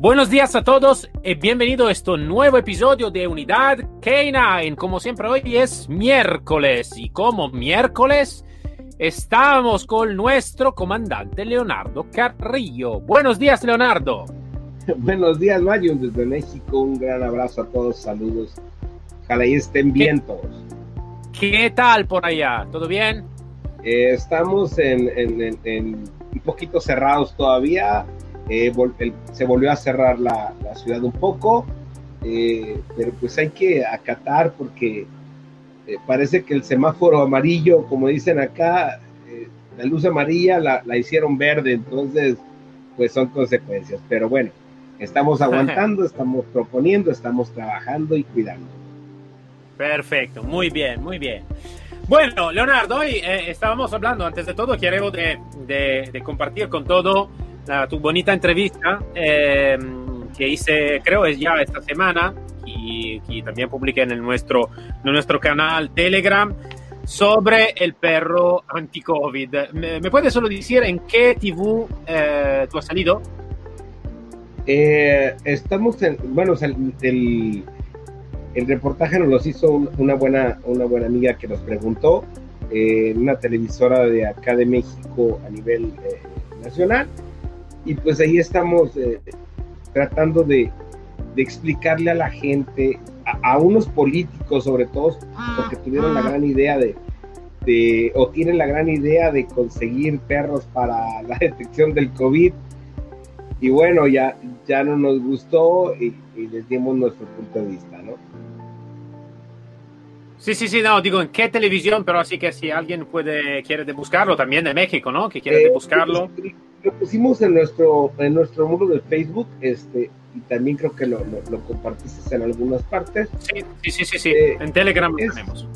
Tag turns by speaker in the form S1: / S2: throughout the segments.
S1: Buenos días a todos y bienvenido a este nuevo episodio de Unidad K9. Como siempre hoy es miércoles y como miércoles estamos con nuestro comandante Leonardo Carrillo. Buenos días Leonardo.
S2: Buenos días Mario desde México. Un gran abrazo a todos, saludos. Ojalá y estén bien todos.
S1: ¿Qué tal por allá? ¿Todo bien?
S2: Eh, estamos en, un poquito cerrados todavía. Eh, se volvió a cerrar la, ciudad un poco, eh, pero pues hay que acatar porque parece que el semáforo amarillo, como dicen acá, la luz amarilla la, la, hicieron verde, entonces pues son consecuencias. Pero bueno, estamos aguantando, estamos proponiendo, estamos trabajando y cuidando.
S1: Perfecto, muy bien, muy bien. Bueno, Leonardo, hoy eh, estábamos hablando, antes de todo, quiero de, de, compartir con todo tu bonita entrevista em, que hice, creo es ya esta semana, y, y también publiqué en, nuestro, en nuestro canal Telegram, sobre el perro anti-COVID. ¿Me, puedes solo decir en qué TV eh, tú has salido?
S2: Eh, estamos en, bueno, el el reportaje nos los hizo una, buena, una buena amiga que nos preguntó en una televisora de acá de México a nivel eh, nacional. Y pues ahí estamos eh, tratando de, explicarle a la gente, a, unos políticos sobre todo, porque tuvieron la gran idea de, de, o tienen la gran idea de conseguir perros para la detección del COVID. Y bueno, ya, ya no nos gustó y les dimos nuestro punto de vista, ¿no?
S1: Sí, sí, sí, no, digo, ¿en qué televisión? Pero así que si alguien puede, quiere de buscarlo, también de México, ¿no? Que quiere de eh, buscarlo.
S2: Lo pusimos en nuestro, en nuestro muro de Facebook, este, y también creo que lo, lo, compartiste en algunas partes.
S1: Sí, sí, sí, sí, eh, en Telegram lo tenemos.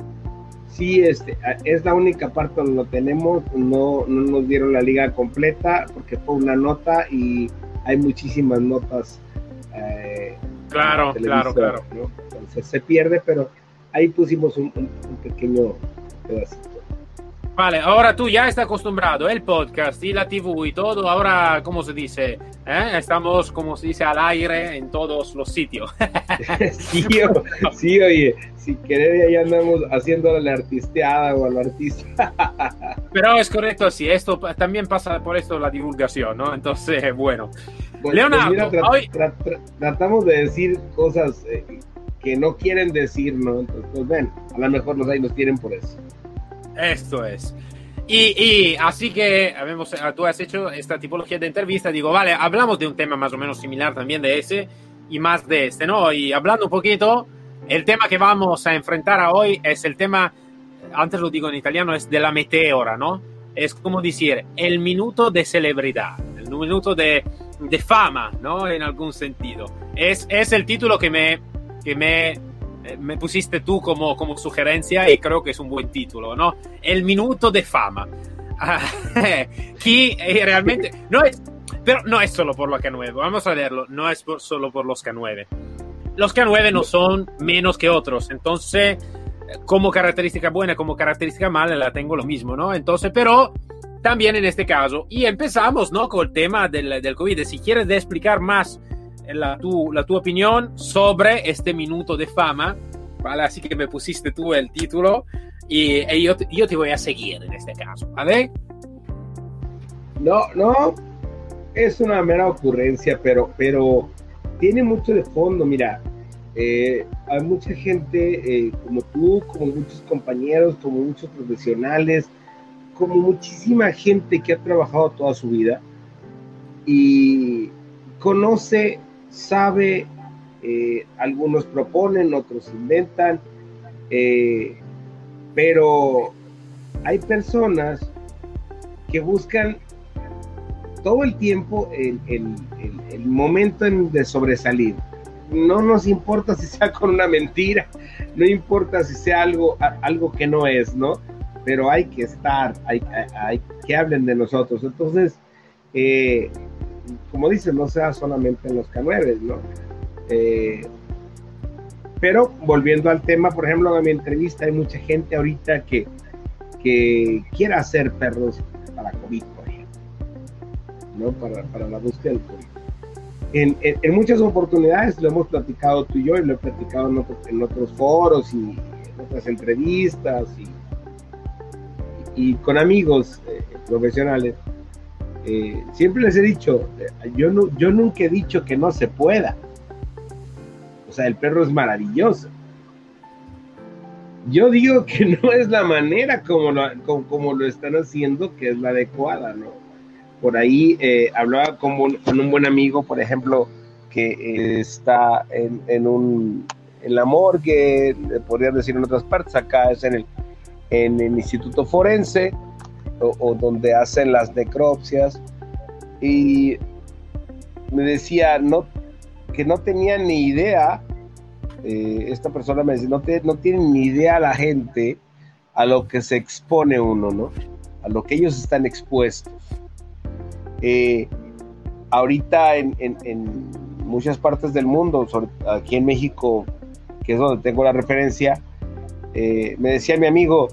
S2: Sí, este, es la única parte donde lo tenemos, no, no nos dieron la liga completa porque fue una nota y hay muchísimas notas.
S1: Eh, claro, claro, claro.
S2: Entonces se pierde, pero ahí pusimos un, pequeño pedacito.
S1: Vale, ahora tú ya estás acostumbrado, el podcast y la TV y todo, ahora, ¿cómo se dice? ¿Eh? Estamos, como se dice, al aire en todos los sitios.
S2: sí, sí, oye, si querés ya andamos haciendo la artisteada o al artista.
S1: Pero es correcto, sí, esto también pasa por esto la divulgación, ¿no? Entonces, bueno. Pues, Leonardo,
S2: hoy... tratamos de decir cosas... Eh, que no quieren decir, ¿no? Entonces, pues ven, a lo mejor los ahí nos tienen por eso.
S1: Esto es. Y, así que habemos, tú has hecho esta tipología de entrevista, digo, vale, hablamos de un tema más o menos similar también de ese y más de este, ¿no? Y hablando un poquito, el tema que vamos a enfrentar a hoy es el tema, antes lo digo en italiano, es de la meteora, ¿no? Es como decir, el minuto de celebridad, el minuto de, de fama, ¿no? En algún sentido. Es, es el título que me, que me, me pusiste tú como, como sugerencia y creo que es un buen título, ¿no? El minuto de fama. que eh, realmente no es, pero no es solo por los K9, vamos a verlo, no es solo por los K9. Los K9 no son menos que otros, entonces como característica buena, como característica mala, la tengo lo mismo, ¿no? Entonces, pero también en este caso, y empezamos, ¿no? Con el tema del, del COVID, si quieres explicar más la tu, la tu opinión sobre este minuto de fama, ¿vale? Así que me pusiste tú el título y, yo, yo, te voy a seguir en este caso, ¿vale?
S2: No, no, es una mera ocurrencia, pero, pero tiene mucho de fondo, mira. Eh, hay mucha gente eh, como tú, como muchos compañeros, como muchos profesionales, como muchísima gente que ha trabajado toda su vida y conoce sabe, eh, algunos proponen, otros inventan, eh, pero hay personas que buscan todo el tiempo el, el, el, momento de sobresalir. No nos importa si sea con una mentira, no importa si sea algo, algo que no es, ¿no? Pero hay que estar, hay, hay, que hablen de nosotros. Entonces, eh, como dices, no sea solamente en los canueves, ¿no? Eh, pero volviendo al tema, por ejemplo, en mi entrevista hay mucha gente ahorita que, que quiere hacer perros para COVID, por ejemplo, ¿no? Para, para la búsqueda del COVID. En, en, muchas oportunidades lo hemos platicado tú y yo y lo he platicado en, en otros foros y en otras entrevistas y, y, con amigos eh, profesionales. Eh, siempre les he dicho, eh, yo, no, yo nunca he dicho que no se pueda. O sea, el perro es maravilloso. Yo digo que no es la manera como lo, como, lo están haciendo que es la adecuada, ¿no? Por ahí eh, hablaba con un, con un, buen amigo, por ejemplo, que está en, en, un, en la morgue, podría decir en otras partes, acá es en el, en el Instituto Forense, o, donde hacen las necropsias y me decía no, que no tenía ni idea, eh, esta persona me decía, no, no tiene ni idea la gente a lo que se expone uno, ¿no? A lo que ellos están expuestos. Eh, ahorita en, muchas partes del mundo, aquí en México, que es donde tengo la referencia, eh, me decía mi amigo,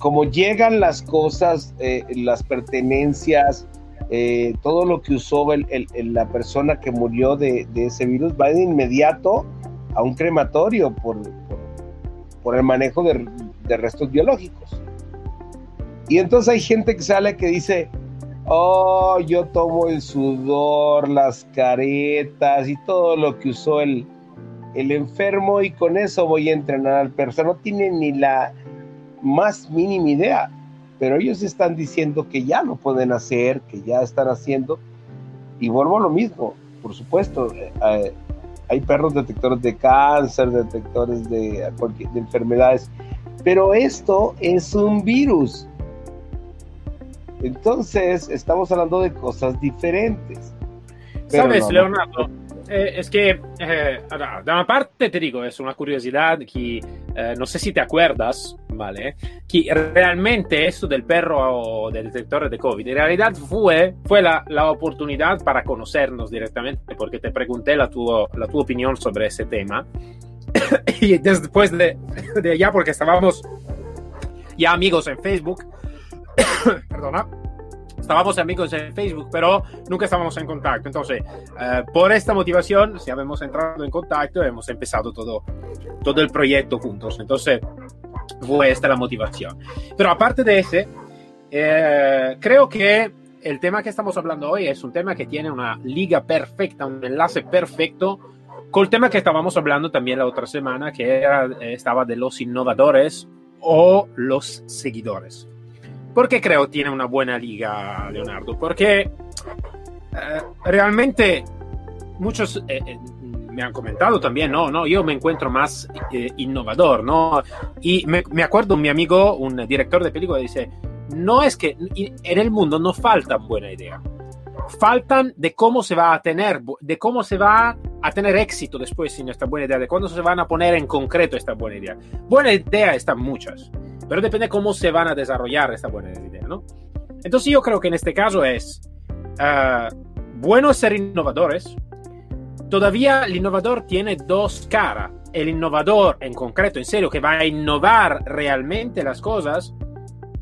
S2: como llegan las cosas, eh, las pertenencias, eh, todo lo que usó la persona que murió de, ese virus, va de inmediato a un crematorio por, por, el manejo de, restos biológicos. Y entonces hay gente que sale que dice, oh, yo tomo el sudor, las caretas y todo lo que usó el, el enfermo y con eso voy a entrenar al perro. no tiene ni la más mínima idea, pero ellos están diciendo que ya lo pueden hacer, que ya están haciendo, y vuelvo a lo mismo, por supuesto, eh, eh, hay perros detectores de cáncer, detectores de, de enfermedades, pero esto es un virus. Entonces, estamos hablando de cosas diferentes.
S1: Sabes, Leonardo, eh, es que, eh, da una parte te digo, es una curiosidad que eh, no sé si te acuerdas, ¿vale? Que realmente esto del perro del detector de COVID, en realidad fue, fue la, la oportunidad para conocernos directamente, porque te pregunté la, tu, la tu opinión sobre ese tema. y después de, de allá, porque estábamos ya amigos en Facebook, perdona estábamos amigos en Facebook, pero nunca estábamos en contacto. Entonces, eh, por esta motivación, si habíamos entrado en contacto, hemos empezado todo, todo el proyecto juntos. Entonces, fue esta la motivación. Pero aparte de ese, eh, creo que el tema que estamos hablando hoy es un tema que tiene una liga perfecta, un enlace perfecto con el tema que estábamos hablando también la otra semana, que era, estaba de los innovadores o los seguidores. ¿Por qué creo tiene una buena liga, Leonardo? Porque eh, realmente muchos eh, eh, me han comentado también, no, no, yo me encuentro más innovador, ¿no? Y me, me, acuerdo mi amigo, un director de película, dice, no es que en el mundo no faltan buena idea, faltan de cómo se va a tener, de cómo se va a tener éxito después sin esta buena idea, de cuándo se van a poner en concreto esta buena idea. Buena idea están muchas pero depende cómo se van a desarrollar esta buena idea, ¿no? Entonces yo creo que en este caso es uh, bueno ser innovadores. Todavía el innovador tiene dos caras. El innovador en concreto, en serio, que va a innovar realmente las cosas,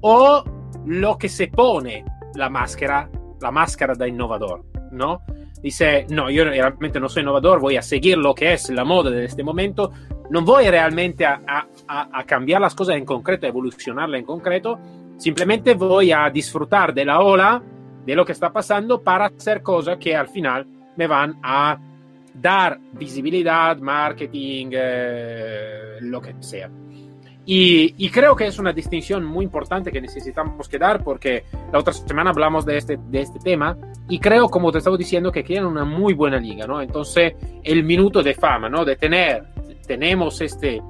S1: o lo que se pone la máscara, la máscara de innovador, ¿no? Dice, no, yo realmente no soy innovador, voy a seguir lo que es la moda de este momento, no voy realmente a, a, a cambiar las cosas en concreto, a evolucionarla en concreto, simplemente voy a disfrutar de la ola, de lo que está pasando para hacer cosas que al final me van a dar visibilidad, marketing, eh, lo que sea. Y, creo que es una distinción muy importante que necesitamos que dar porque la otra semana hablamos de este, de este tema y creo, como te estaba diciendo, que quieren una muy buena liga, ¿no? Entonces, el minuto de fama, ¿no? De tener tenemos este,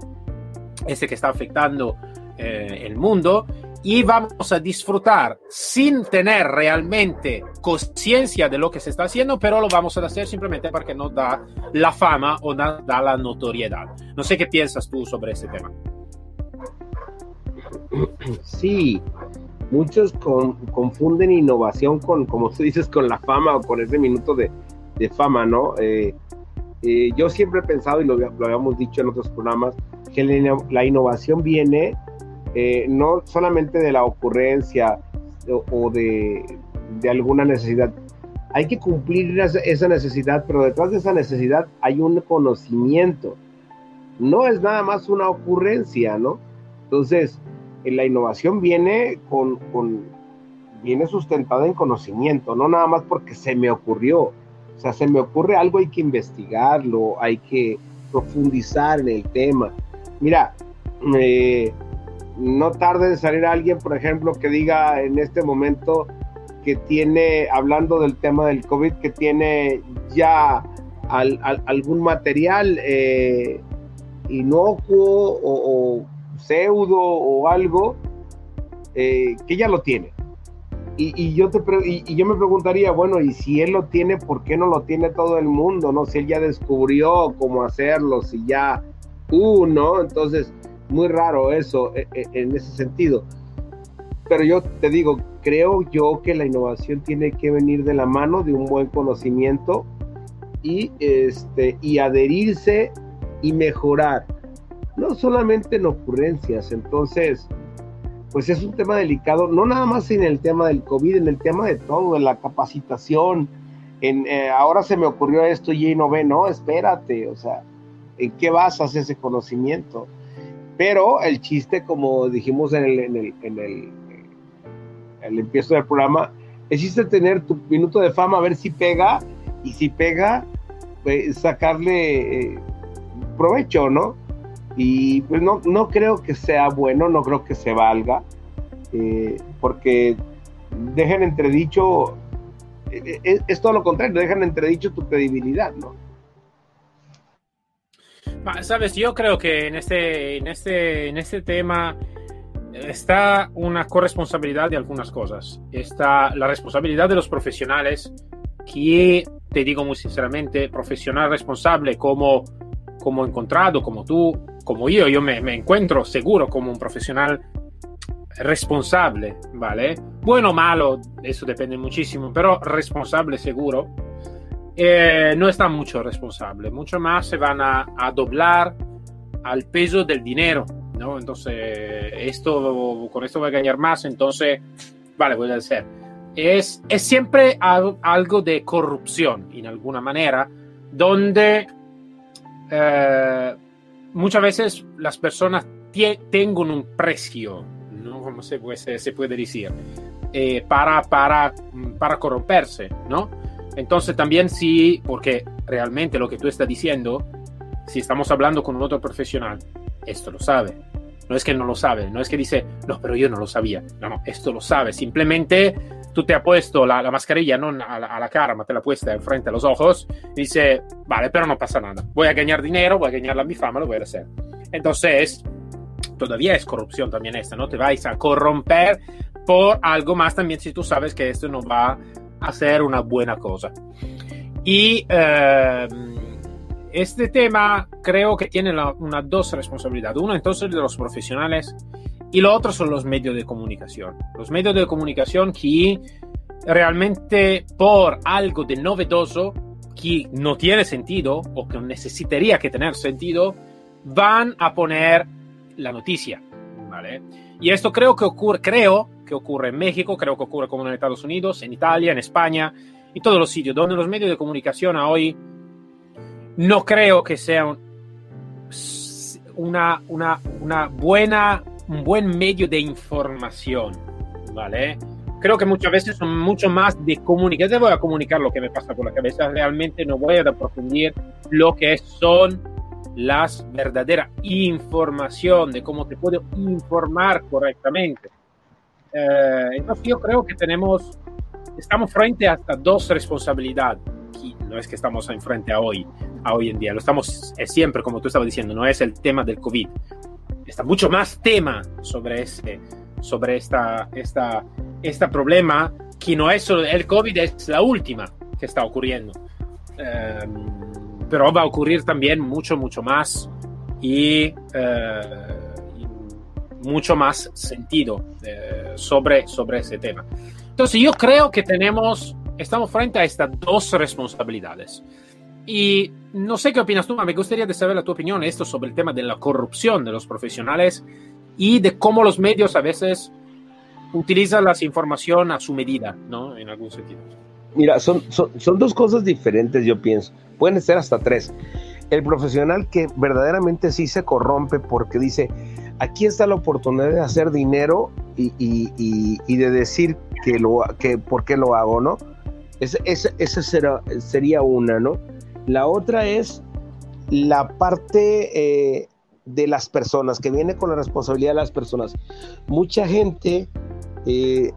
S1: este que está afectando eh, el mundo y vamos a disfrutar sin tener realmente conciencia de lo que se está haciendo, pero lo vamos a hacer simplemente porque nos da la fama o nos da la notoriedad. No sé qué piensas tú sobre ese tema.
S2: Sí, muchos confunden innovación con, como tú dices, con la fama o con ese minuto de, fama, ¿no? Eh, eh, yo siempre he pensado, y lo, habíamos dicho en otros programas, que la, innovación viene eh, no solamente de la ocurrencia o, de, alguna necesidad. Hay que cumplir esa necesidad, pero detrás de esa necesidad hay un conocimiento. No es nada más una ocurrencia, ¿no? Entonces, la innovación viene con, viene sustentada en conocimiento, no nada más porque se me ocurrió. O sea, se me ocurre algo, hay que investigarlo, hay que profundizar en el tema. Mira, eh, no tarde en salir alguien, por ejemplo, que diga en este momento que tiene, hablando del tema del COVID, que tiene ya algún material eh, inocuo o, pseudo o algo eh, que ya lo tiene. Y, yo te y, yo me preguntaría, bueno, y si él lo tiene, ¿por qué no lo tiene todo el mundo? No, si él ya descubrió cómo hacerlo, si ya uno, entonces muy raro eso e, e, en ese sentido. Pero yo te digo, creo yo que la innovación tiene que venir de la mano de un buen conocimiento y, este, y adherirse y mejorar, no solamente en ocurrencias. Entonces, pues es un tema delicado, no nada más en el tema del COVID, en el tema de todo, en la capacitación. En, eh, ahora se me ocurrió esto y no ve, no, espérate, o sea, ¿en qué basas ese conocimiento? Pero el chiste, como dijimos en el, en el, en el, el empiezo del programa, el chiste tener tu minuto de fama, a ver si pega, y si pega, pues, sacarle eh, provecho, ¿no? Y pues no, no creo que sea bueno, no creo que se valga, eh, porque dejan entredicho, eh, es todo lo contrario, dejan entredicho tu credibilidad, ¿no?
S1: Sabes, yo creo que en este, en este, en este tema está una corresponsabilidad de algunas cosas. Está la responsabilidad de los profesionales, que te digo muy sinceramente, profesional responsable como, como encontrado, como tú, como yo, yo me, me encuentro seguro como un profesional responsable, ¿vale? Bueno o malo, eso depende muchísimo, pero responsable seguro eh, no está mucho responsable, mucho más se van a, doblar al peso del dinero, ¿no? Entonces, esto, con esto voy a ganar más, entonces, vale, voy a hacer. Es, es siempre algo de corrupción, en alguna manera, donde eh, muchas veces las personas tienen un precio, ¿no? Como se puede, decir, eh, para, para, para corromperse, ¿no? Entonces también sí, porque realmente lo que tú estás diciendo, si estamos hablando con un otro profesional, esto lo sabe. No es que no lo sabe, no es que dice, no, pero yo no lo sabía. No, no, esto lo sabe. Simplemente tú te has puesto la, mascarilla no a la, cara, ma te la puesta enfrente a los ojos, y dice, vale, pero no pasa nada. Voy a ganar dinero, voy a ganar la mi fama, lo voy a hacer. Entonces, todavía es corrupción también esta, ¿no? Te vais a corromper por algo más también si tú sabes que esto no va hacer una buena cosa. Y eh, este tema creo que tiene una dos responsabilidades. Uno entonces de los profesionales y lo otro son los medios de comunicación. Los medios de comunicación que realmente por algo de novedoso que no tiene sentido o que necesitaría que tener sentido, van a poner la noticia. Y esto creo que ocurre, creo que ocurre en México, creo que ocurre como en Estados Unidos, en Italia, en España, y todos los sitios donde los medios de comunicación hoy no creo que sean una, una, una buena, un buen medio de información, ¿vale? Creo que muchas veces son mucho más de comunicar. Te voy a comunicar lo que me pasa por la cabeza. Realmente no voy a aprofundir lo que son las verdaderas información de cómo te puedo informar correctamente. Eh, entonces yo creo que tenemos, estamos frente a dos responsabilidades. No es que estamos enfrente a hoy, a hoy en día, lo estamos es siempre, como tú estabas diciendo, no es el tema del COVID. Está mucho más tema sobre ese, sobre esta, esta, este problema, que no es el COVID, es la última que está ocurriendo. Em, pero va a ocurrir también mucho, mucho más y, eh, mucho más sentido eh, sobre, sobre ese tema. Entonces yo creo que tenemos, estamos frente a estas dos responsabilidades. Y no sé qué opinas tú, me gustaría saber la tu opinión esto sobre el tema de la corrupción de los profesionales y de cómo los medios a veces utilizan las información a su medida, ¿no? En algún sentido.
S2: Mira, son, son, dos cosas diferentes, yo pienso. Pueden ser hasta tres. El profesional que verdaderamente sí se corrompe porque dice, aquí está la oportunidad de hacer dinero y, y, de decir que lo, que por qué lo hago, ¿no? Esa ese, ese sería una, ¿no? La otra es la parte eh, de las personas, que viene con la responsabilidad de las personas. Mucha gente eh,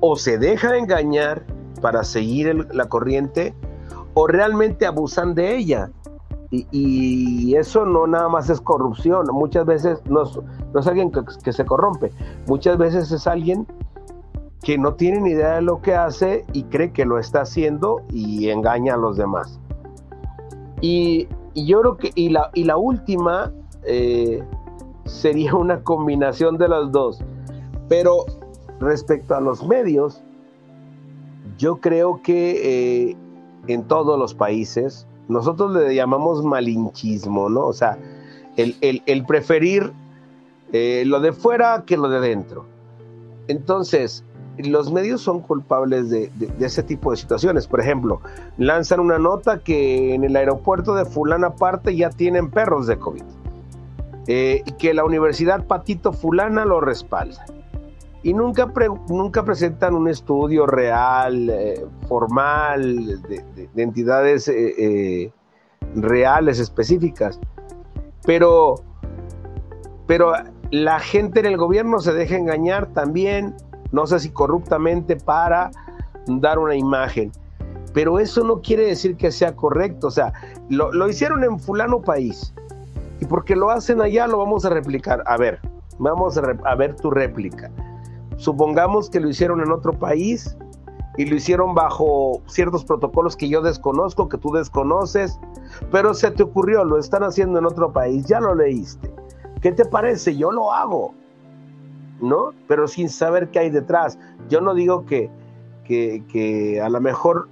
S2: o se deja engañar para seguir la corriente o realmente abusan de ella. Y, eso no nada más es corrupción, muchas veces no, es alguien que, se corrompe, muchas veces es alguien que no tiene ni idea de lo que hace y cree que lo está haciendo y engaña a los demás. Y, yo creo que, y la, última eh, sería una combinación de las dos. Pero respecto a los medios, yo creo que eh, en todos los países, nosotros le llamamos malinchismo, ¿no? O sea, el, preferir eh, lo de fuera que lo de dentro. Entonces, los medios son culpables de, ese tipo de situaciones. Por ejemplo, lanzan una nota que en el aeropuerto de fulana parte ya tienen perros de COVID. Eh, que la Universidad Patito Fulana lo respalda. Y nunca, nunca presentan un estudio real, eh, formal, de, entidades eh, reales, específicas. Pero, pero la gente en el gobierno se deja engañar también no sé si corruptamente para dar una imagen. Pero eso no quiere decir que sea correcto. O sea, lo, hicieron en fulano país. Y porque lo hacen allá, lo vamos a replicar. A ver, vamos a, ver tu réplica. Supongamos que lo hicieron en otro país y lo hicieron bajo ciertos protocolos que yo desconozco, que tú desconoces, pero se te ocurrió, lo están haciendo en otro país, ya lo leíste. ¿Qué te parece? Yo lo hago. ¿no? Pero sin saber qué hay detrás. Yo no digo que, que, a lo mejor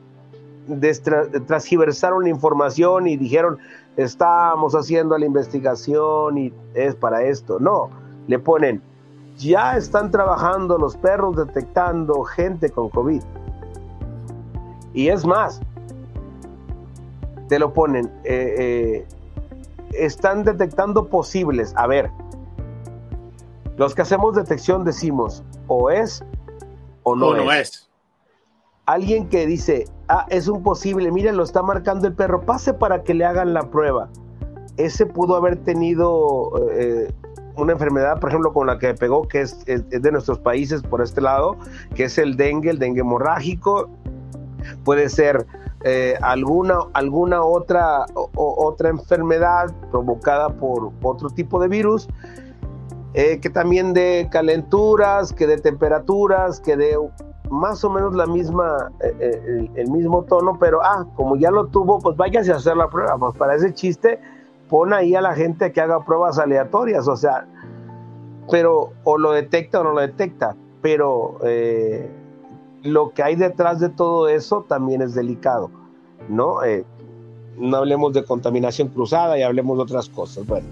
S2: transgiversaron la información y dijeron, estamos haciendo la investigación y es para esto. No, le ponen, ya están trabajando los perros detectando gente con COVID. Y es más, te lo ponen, eh, eh, están detectando posibles. A ver, los que hacemos detección decimos o es o no, no es. Alguien que dice, ah, es un posible, miren, lo está marcando el perro, pase para que le hagan la prueba. Ese pudo haber tenido eh, una enfermedad, por ejemplo, con la que pegó, que es, de nuestros países por este lado, que es el dengue, el dengue hemorrágico. Puede ser eh, alguna, alguna otra, otra enfermedad provocada por otro tipo de virus eh, que también de calenturas, que de temperaturas, que de más o menos la misma, eh, el, mismo tono, pero ah, como ya lo tuvo, pues váyase a hacer la prueba. Pues para ese chiste, pon ahí a la gente que haga pruebas aleatorias, o sea, pero o lo detecta o no lo detecta, pero lo que hay detrás de todo eso también es delicado, ¿no? no hablemos de contaminación cruzada y hablemos de otras cosas, bueno.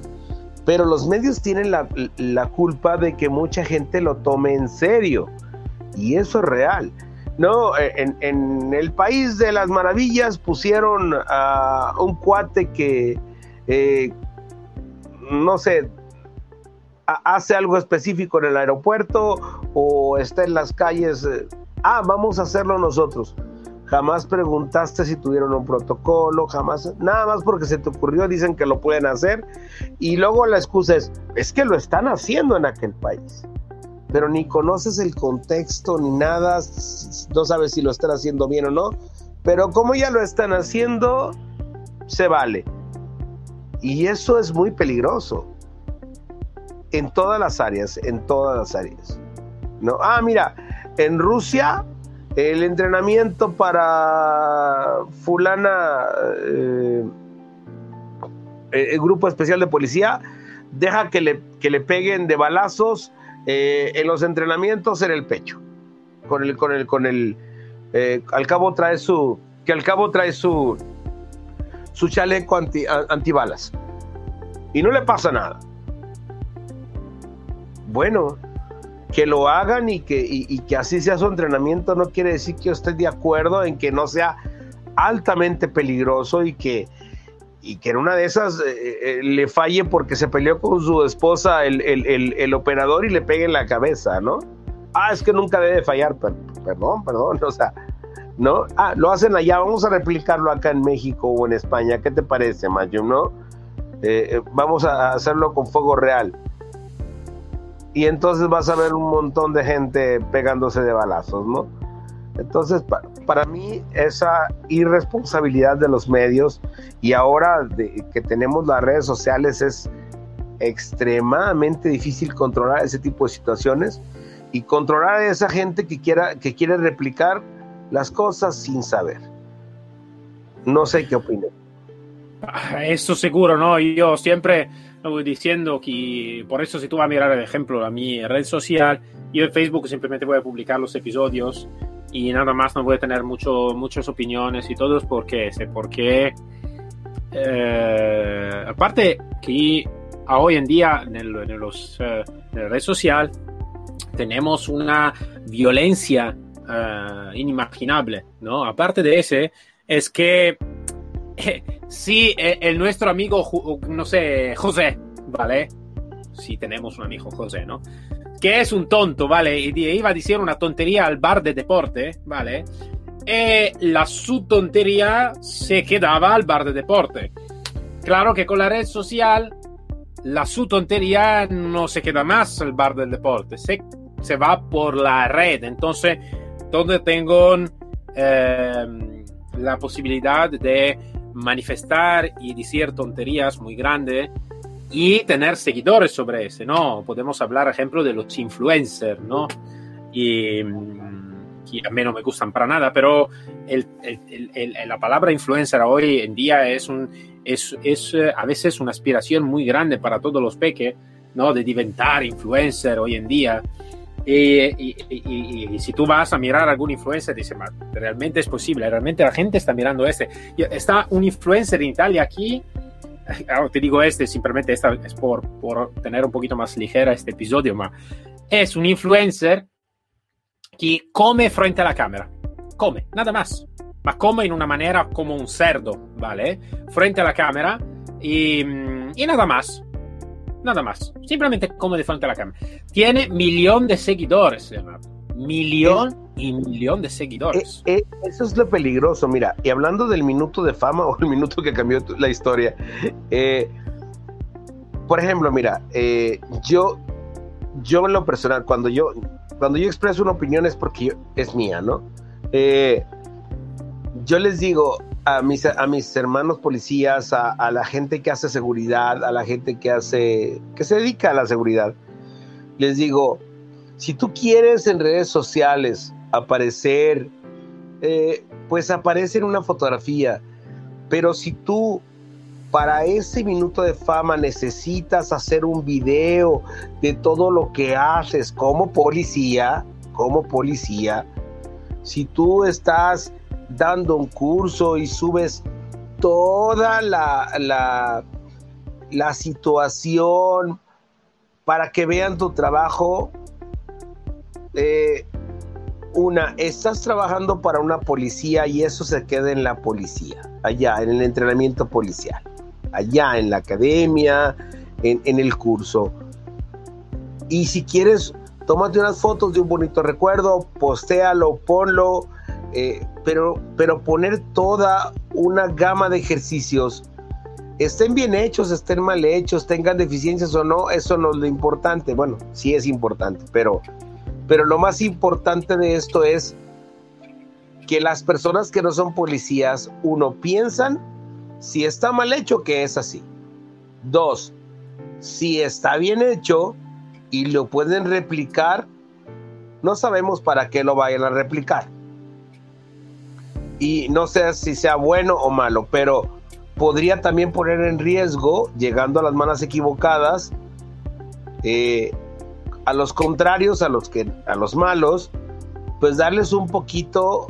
S2: Pero los medios tienen la, culpa de que mucha gente lo tome en serio. Y eso es real. No, en, el país de las maravillas pusieron a un cuate que, eh, no sé, hace algo específico en el aeropuerto o está en las calles. Eh, ah, vamos a hacerlo nosotros jamás preguntaste si tuvieron un protocolo, jamás, nada más porque se te ocurrió, dicen que lo pueden hacer, y luego la excusa es, es que lo están haciendo en aquel país, pero ni conoces el contexto ni nada, no sabes si lo están haciendo bien o no, pero como ya lo están haciendo, se vale. Y eso es muy peligroso, en todas las áreas, en todas las áreas. ¿no? Ah, mira, en Rusia el entrenamiento para fulana, eh, el grupo especial de policía, deja que le, que le peguen de balazos eh, en los entrenamientos en el pecho. Con el, con el, con el, eh, al cabo trae su, que al cabo trae su, su chaleco anti, antibalas. Y no le pasa nada. Bueno, que lo hagan y que, y, que así sea su entrenamiento no quiere decir que yo esté de acuerdo en que no sea altamente peligroso y que, y que en una de esas eh, eh, le falle porque se peleó con su esposa el, el, operador y le pegue en la cabeza, ¿no? Ah, es que nunca debe fallar, perdón, perdón, o sea, ¿no? Ah, lo hacen allá, vamos a replicarlo acá en México o en España, ¿qué te parece, Mayum, no? Eh, vamos a hacerlo con fuego real y entonces vas a ver un montón de gente pegándose de balazos, ¿no? Entonces, para, mí, esa irresponsabilidad de los medios y ahora de, que tenemos las redes sociales es extremadamente difícil controlar ese tipo de situaciones y controlar a esa gente que, quiera, que quiere replicar las cosas sin saber. No sé qué opinas.
S1: Ah, eso seguro, ¿no? Yo siempre voy diciendo que por eso si tú vas a mirar el ejemplo a mi red social, yo en Facebook simplemente voy a publicar los episodios y nada más no voy a tener mucho, muchas opiniones y todo porque sé porque eh, aparte que hoy en día en, los, eh, en la red social tenemos una violencia uh, inimaginable, ¿no? Aparte de ese, es que si eh, el, nuestro amigo, no sé, José, ¿vale? Si tenemos un amigo José, ¿no? Que es un tonto, ¿vale? Y iba a decir una tontería al bar de deporte, ¿vale? Y la su tontería se quedaba al bar de deporte. Claro que con la red social, la su tontería no se queda más al bar del deporte, se, se va por la red. Entonces, donde tengo eh, la posibilidad de manifestar y decir tonterías muy grandes y tener seguidores sobre ese, ¿no? Podemos hablar, ejemplo, de los influencers, ¿no? Y mm, que a mí no me gustan para nada, pero la palabra influencer hoy en día es, es eh, a veces una aspiración muy grande para todos los peques, ¿no? De diventar influencer hoy en día. Y, si tú vas a mirar a algún influencer, dices, realmente es posible, realmente la gente está mirando este. Está un influencer en Italia aquí, te digo este, simplemente esta es por, por tener un poquito más ligera este episodio, ma es un influencer que come frente a la cámara. Come, nada más. Ma come en una manera como un cerdo, ¿vale? Frente a la cámara y, y nada más. Nada más. Simplemente come de frente a la cámara. Tiene millón de seguidores, Millón y millón de seguidores.
S2: Eh, eh, eso es lo peligroso, mira. Y hablando del minuto de fama o el minuto que cambió la historia. Eh, por ejemplo, mira, yo, yo en lo personal, cuando yo, cuando yo expreso una opinión es porque es mía, ¿no? yo les digo, a mis, a mis hermanos policías, a, la gente que hace seguridad, a la gente que hace, que se dedica a la seguridad, les digo, si tú quieres en redes sociales aparecer, eh, pues aparece en una fotografía, pero si tú para ese minuto de fama necesitas hacer un video de todo lo que haces como policía, como policía, si tú estás dando un curso y subes toda la, la, situación para que vean tu trabajo. Eh, una, estás trabajando para una policía y eso se queda en la policía, allá, en el entrenamiento policial, allá en la academia, en, en el curso. Y si quieres, tómate unas fotos de un bonito recuerdo, postéalo, ponlo, eh, pero, pero poner toda una gama de ejercicios, estén bien hechos, estén mal hechos, tengan deficiencias o no, eso no es lo importante. Bueno, sí es importante, pero, pero lo más importante de esto es que las personas que no son policías, uno, piensan si está mal hecho, que es así. Dos, si está bien hecho y lo pueden replicar, no sabemos para qué lo vayan a replicar. Y no sé si sea bueno o malo, pero podría también poner en riesgo, llegando a las manos equivocadas, eh, a los contrarios, a los que, a los malos, pues darles un poquito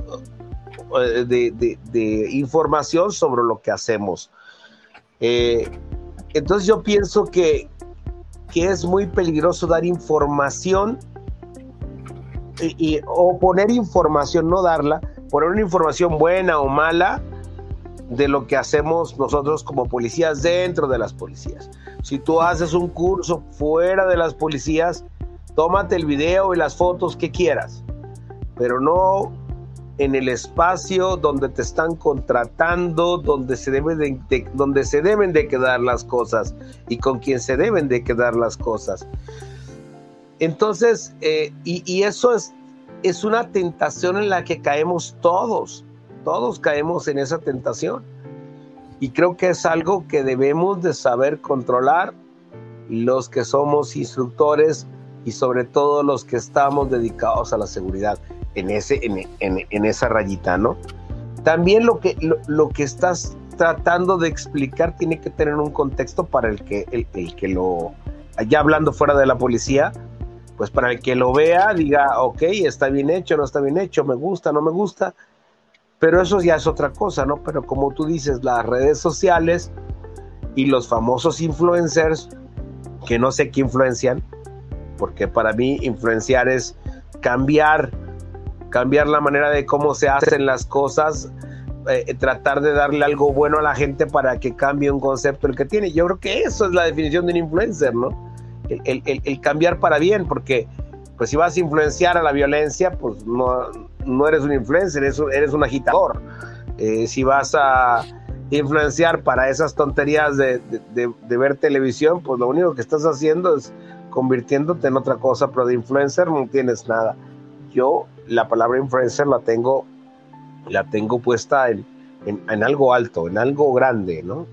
S2: eh, de, información sobre lo que hacemos. Eh, entonces yo pienso que, que, es muy peligroso dar información y, o poner información, no darla, poner una información buena o mala de lo que hacemos nosotros como policías dentro de las policías. Si tú haces un curso fuera de las policías, tómate el video y las fotos que quieras, pero no en el espacio donde te están contratando, donde se, debe de, donde se deben de quedar las cosas y con quien se deben de quedar las cosas. Entonces, eh, y, eso es, es una tentación en la que caemos todos, todos caemos en esa tentación. Y creo que es algo que debemos de saber controlar los que somos instructores y sobre todo los que estamos dedicados a la seguridad en, ese, en, esa rayita, ¿no? También lo que, lo, que estás tratando de explicar tiene que tener un contexto para el que, el, que lo, ya hablando fuera de la policía, pues para el que lo vea diga, ok, está bien hecho, no está bien hecho, me gusta, no me gusta, pero eso ya es otra cosa, ¿no? Pero como tú dices, las redes sociales y los famosos influencers, que no sé qué influencian, porque para mí influenciar es cambiar cambiar la manera de cómo se hacen las cosas, eh, tratar de darle algo bueno a la gente para que cambie un concepto el que tiene. Yo creo que eso es la definición de un influencer, ¿no? El, cambiar para bien, porque pues si vas a influenciar a la violencia, pues no, no eres un influencer, eres, eres un agitador. Eh, si vas a influenciar para esas tonterías de, de, ver televisión, pues lo único que estás haciendo es convirtiéndote en otra cosa, pero de influencer no tienes nada. Yo la palabra influencer la tengo, la tengo puesta en, en, algo alto, en algo grande, ¿no?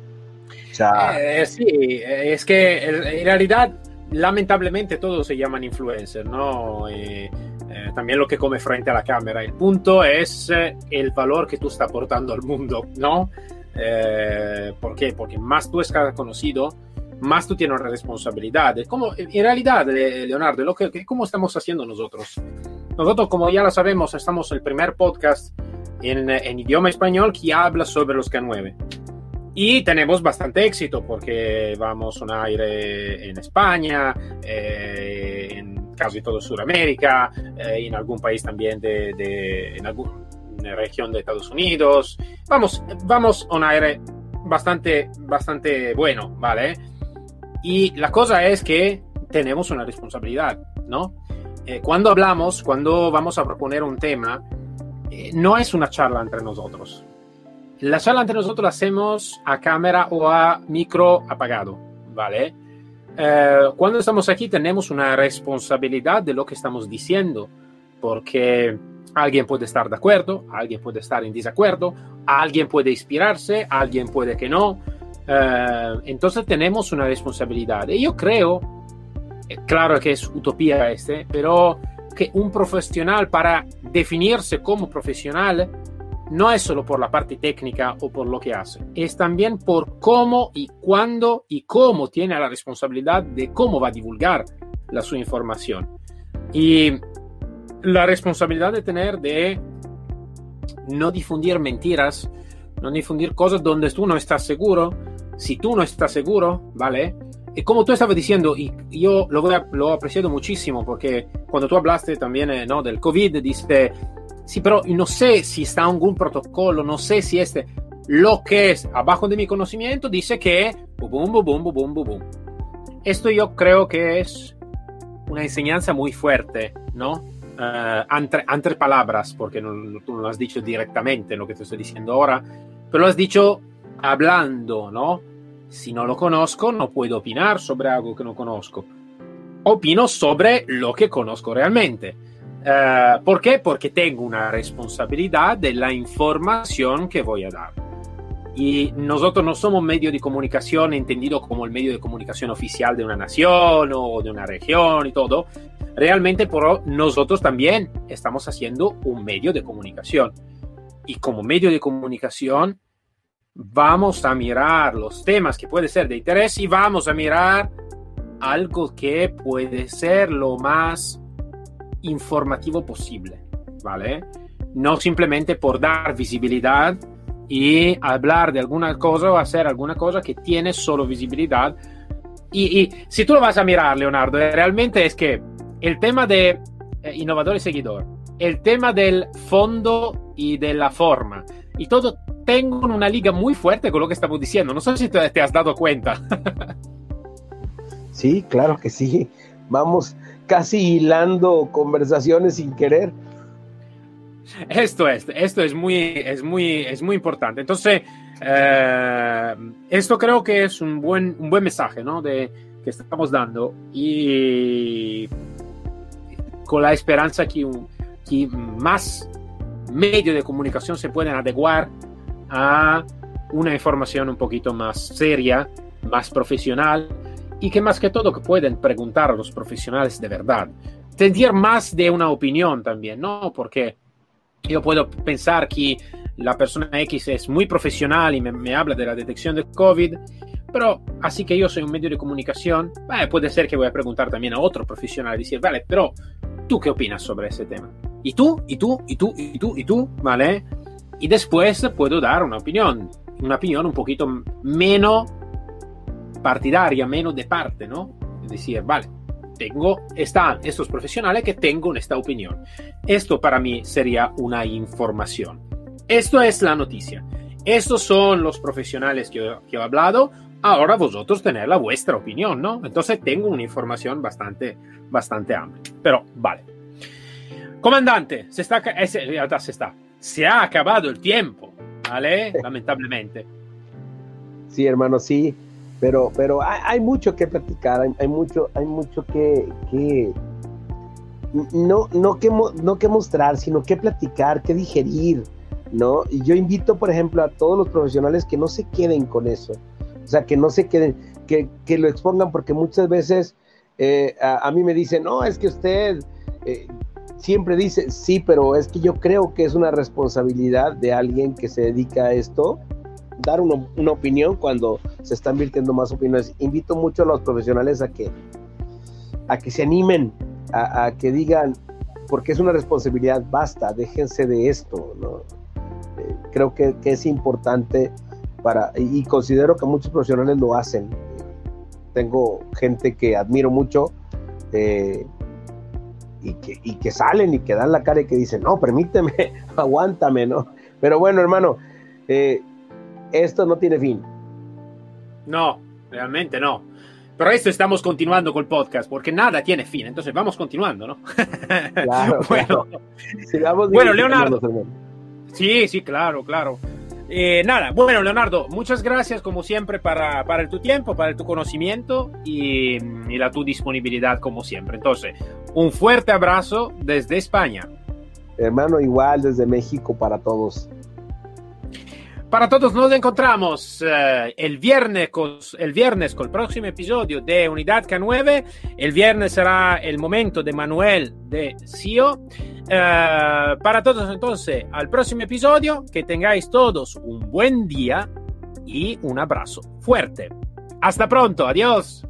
S1: Eh, sí, es que en realidad lamentablemente todos se llaman influencer, ¿no? Eh, eh, también lo que come frente a la cámara. El punto es el valor que tú estás aportando al mundo, ¿no? ¿Por qué? Porque más tú estás conocido, más tú tienes una responsabilidad. Como, en realidad, Leonardo, lo que, ¿cómo estamos haciendo nosotros? Nosotros, como ya lo sabemos, estamos el primer podcast en, en idioma español que habla sobre los K9. Y tenemos bastante éxito porque vamos a un aire en España, eh, en casi todo Sudamérica, eh, en algún país también de, de, en alguna región de Estados Unidos. Vamos, vamos a un aire bastante, bastante bueno, ¿vale? Y la cosa es que tenemos una responsabilidad, ¿no? Eh, cuando hablamos, cuando vamos a proponer un tema, eh, no es una charla entre nosotros. La charla entre nosotros la hacemos a cámara o a micro apagado, ¿vale? Eh, cuando estamos aquí tenemos una responsabilidad de lo que estamos diciendo, porque alguien puede estar de acuerdo, alguien puede estar en desacuerdo, alguien puede inspirarse, alguien puede que no. entonces tenemos una responsabilidad. Y yo creo eh, claro que es utopía este, pero que un profesional para definirse como profesional no es solo por la parte técnica o por lo que hace, es también por cómo y cuándo y cómo tiene la responsabilidad de cómo va a divulgar la su información. Y la responsabilidad de tener de no difundir mentiras, no difundir cosas donde tú no estás seguro. Si tú no estás seguro, ¿vale? Y como tú estabas diciendo, y yo lo, voy lo he apreciado muchísimo, porque cuando tú hablaste también eh, ¿no? del COVID, dice, sí, pero no sé si está algún protocolo, no sé si este, lo que es abajo de mi conocimiento, dice que, boom, boom, boom, boom, boom. Esto yo creo que es una enseñanza muy fuerte, ¿no? Uh, entre, palabras, porque no, tú no lo has dicho directamente lo que te estoy diciendo ahora, pero lo has dicho hablando, ¿no? Si no lo conozco, no puedo opinar sobre algo que no conozco. Opino sobre lo que conozco realmente. Uh, ¿Por qué? Porque tengo una responsabilidad de la información que voy a dar. Y nosotros no somos medio de comunicación entendido como el medio de comunicación oficial de una nación o de una región y todo. realmente nosotros también estamos haciendo un medio de comunicación. Y como medio de comunicación vamos a mirar los temas que pueden ser de interés y vamos a mirar algo que puede ser lo más informativo posible, ¿vale? No simplemente por dar visibilidad y hablar de alguna cosa o hacer alguna cosa que tiene solo visibilidad. Y, si tú lo vas a mirar, Leonardo, realmente es que el tema de eh, innovador y seguidor, el tema del fondo y de la forma, y todo tengo una liga muy fuerte con lo que estamos diciendo. No sé si te has dado cuenta.
S2: sí, claro que sí. Vamos casi hilando conversaciones sin querer.
S1: Esto es, esto es muy, es muy, es muy importante. Entonces, eh, esto creo que es un buen, un buen mensaje, ¿no? De, que estamos dando y con la esperanza que, que más medios de comunicación se pueden adecuar a una información un poquito más seria, más profesional y que más que todo que pueden preguntar a los profesionales de verdad. Tener más de una opinión también, ¿no? Porque yo puedo pensar que la persona X es muy profesional y me, habla de la detección de COVID, pero así que yo soy un medio de comunicación, puede ser que voy a preguntar también a otro profesional y decir, vale, pero ¿tú qué opinas sobre ese tema? ¿Y tú? ¿Y tú? ¿Y tú? ¿Y tú? ¿Y tú? ¿Vale? y después puedo dar una opinión, una opinión un poquito menos partidaria, menos de parte, ¿no? Es decir, vale, tengo, están estos profesionales que tengo esta opinión. Esto para mí sería una información. Esto es la noticia. Estos son los profesionales que, que he hablado. Ahora vosotros tenéis la vuestra opinión, ¿no? Entonces tengo una información bastante, bastante amplia. Pero vale. Comandante, se está, se está se ha acabado el tiempo, ¿vale? Lamentablemente.
S2: Sí, hermano, sí, pero, pero hay, mucho que platicar, hay, mucho, hay mucho que, no, no, que, no que mostrar, sino que platicar, que digerir, ¿no? Y yo invito, por ejemplo, a todos los profesionales que no se queden con eso, o sea, que no se queden, que, lo expongan, porque muchas veces eh, a, mí me dicen, no, es que usted... Eh, siempre dice, sí, pero es que yo creo que es una responsabilidad de alguien que se dedica a esto dar una, opinión cuando se están virtiendo más opiniones. Invito mucho a los profesionales a que, a que se animen, a, que digan, porque es una responsabilidad, basta, déjense de esto. Eh, creo que, es importante para, y, considero que muchos profesionales lo hacen. Tengo gente que admiro mucho. Eh, y que, salen y que dan la cara y que dicen, no, permíteme, aguántame, ¿no? Pero bueno, hermano, eh, esto no tiene fin.
S1: No, realmente no. Pero esto estamos continuando con el podcast, porque nada tiene fin, entonces vamos continuando, ¿no?
S2: Claro, bueno,
S1: bueno Leonardo. Sí, sí, claro, claro. Eh, nada, bueno, Leonardo, muchas gracias como siempre para, para tu tiempo, para tu conocimiento y, y, la tu disponibilidad como siempre. Entonces, un fuerte abrazo desde España.
S2: Hermano, igual desde México para todos.
S1: Para todos nos encontramos eh, el, viernes con, el viernes con el próximo episodio de Unidad K9. El viernes será el momento de Manuel de CIO. Eh, para todos entonces, al próximo episodio, que tengáis todos un buen día y un abrazo fuerte. Hasta pronto, adiós.